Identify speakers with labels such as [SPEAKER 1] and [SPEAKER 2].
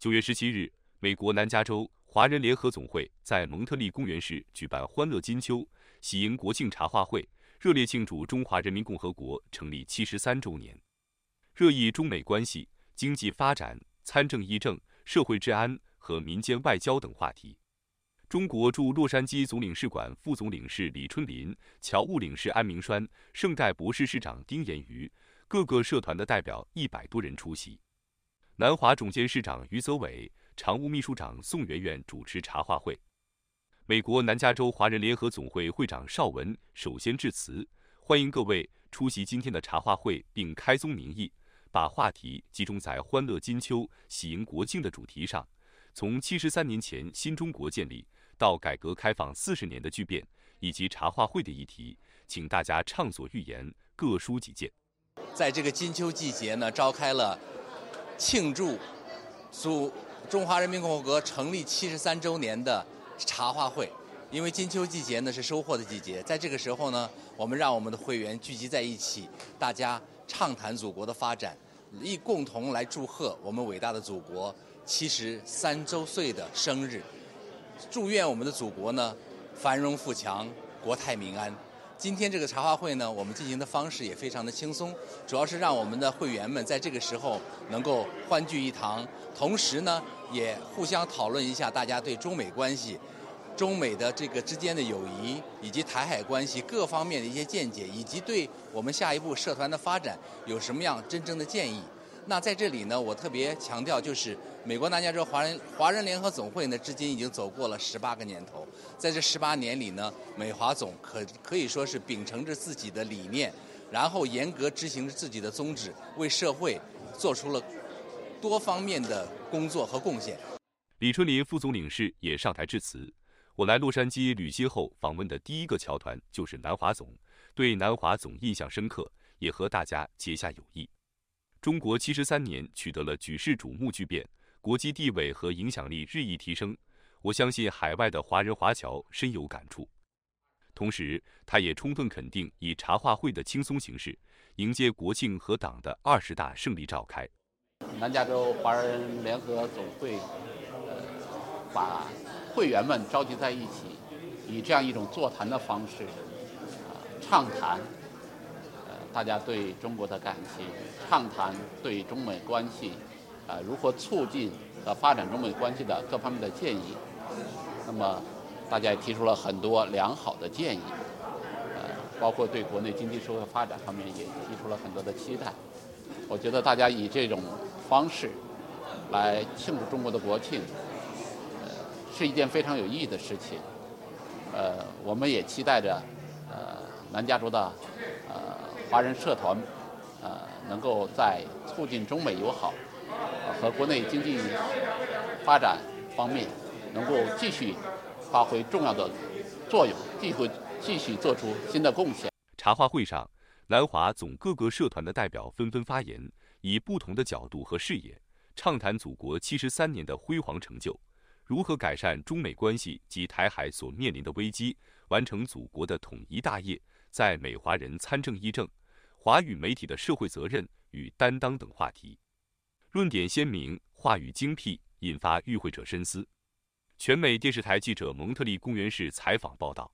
[SPEAKER 1] 九月十七日，美国南加州华人联合总会在蒙特利公园市举办欢乐金秋喜迎国庆茶话会，热烈庆祝中华人民共和国成立七十三周年，热议中美关系、经济发展、参政议政、社会治安和民间外交等话题。中国驻洛杉矶总领事馆副总领事李春林、侨务领事安明栓、圣代博士市长丁延瑜，各个社团的代表一百多人出席。南华总监事长于泽伟、常务秘书长宋媛媛主持茶话会。美国南加州华人联合总会会长邵文首先致辞，欢迎各位出席今天的茶话会，并开宗明义，把话题集中在“欢乐金秋，喜迎国庆”的主题上，从七十三年前新中国建立。到改革开放四十年的巨变，以及茶话会的议题，请大家畅所欲言，各抒己见。
[SPEAKER 2] 在这个金秋季节呢，召开了庆祝祖中华人民共和国成立七十三周年的茶话会。因为金秋季节呢是收获的季节，在这个时候呢，我们让我们的会员聚集在一起，大家畅谈祖国的发展，一共同来祝贺我们伟大的祖国七十三周岁的生日。祝愿我们的祖国呢繁荣富强，国泰民安。今天这个茶话会呢，我们进行的方式也非常的轻松，主要是让我们的会员们在这个时候能够欢聚一堂，同时呢也互相讨论一下大家对中美关系、中美的这个之间的友谊以及台海关系各方面的一些见解，以及对我们下一步社团的发展有什么样真正的建议。那在这里呢，我特别强调，就是美国南加州华人华人联合总会呢，至今已经走过了十八个年头。在这十八年里呢，美华总可可以说是秉承着自己的理念，然后严格执行着自己的宗旨，为社会做出了多方面的工作和贡献。
[SPEAKER 1] 李春林副总领事也上台致辞。我来洛杉矶旅歇后访问的第一个侨团就是南华总，对南华总印象深刻，也和大家结下友谊。中国七十三年取得了举世瞩目巨变，国际地位和影响力日益提升。我相信海外的华人华侨深有感触。同时，他也充分肯定以茶话会的轻松形式迎接国庆和党的二十大胜利召开。
[SPEAKER 3] 南加州华人联合总会，呃，把会员们召集在一起，以这样一种座谈的方式，啊，畅谈。大家对中国的感情，畅谈对中美关系，啊，如何促进和发展中美关系的各方面的建议。那么，大家也提出了很多良好的建议，呃，包括对国内经济社会发展方面也提出了很多的期待。我觉得大家以这种方式来庆祝中国的国庆，呃，是一件非常有意义的事情。呃，我们也期待着，呃，南加州的，呃。华人社团，呃，能够在促进中美友好和国内经济发展方面，能够继续发挥重要的作用，继续继续做出新的贡献。
[SPEAKER 1] 茶话会上，南华总各个社团的代表纷纷发言，以不同的角度和视野，畅谈祖国七十三年的辉煌成就，如何改善中美关系及台海所面临的危机，完成祖国的统一大业，在美华人参政议政。华语媒体的社会责任与担当等话题，论点鲜明，话语精辟，引发与会者深思。全美电视台记者蒙特利公园市采访报道。